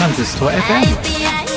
transistor FM.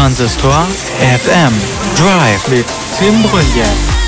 Transistor FM Drive mit Tim Brunjes.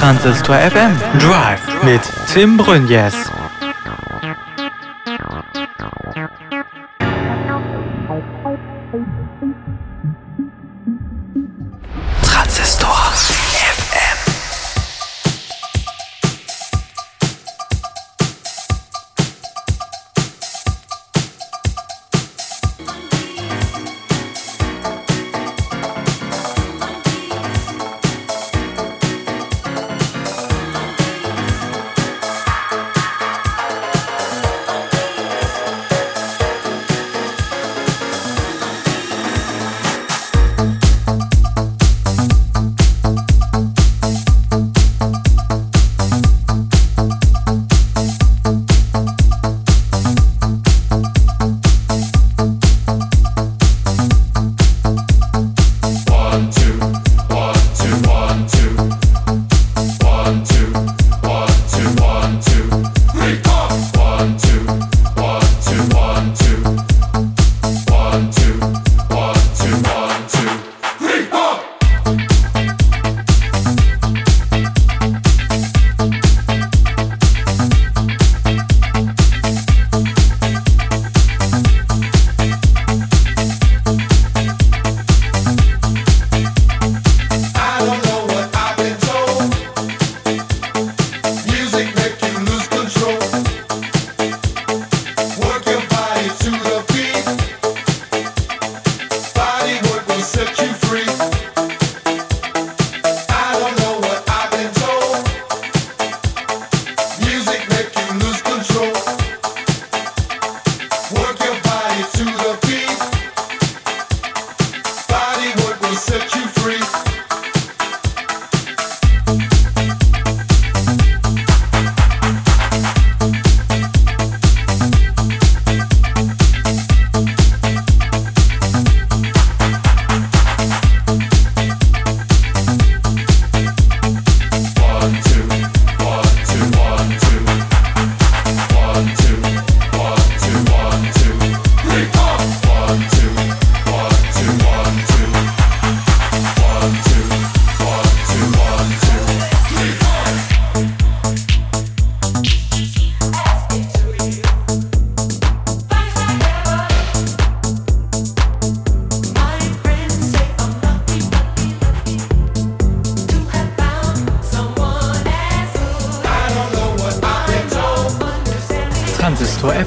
Transistor FM Drive mit Tim Brünjes.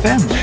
FM.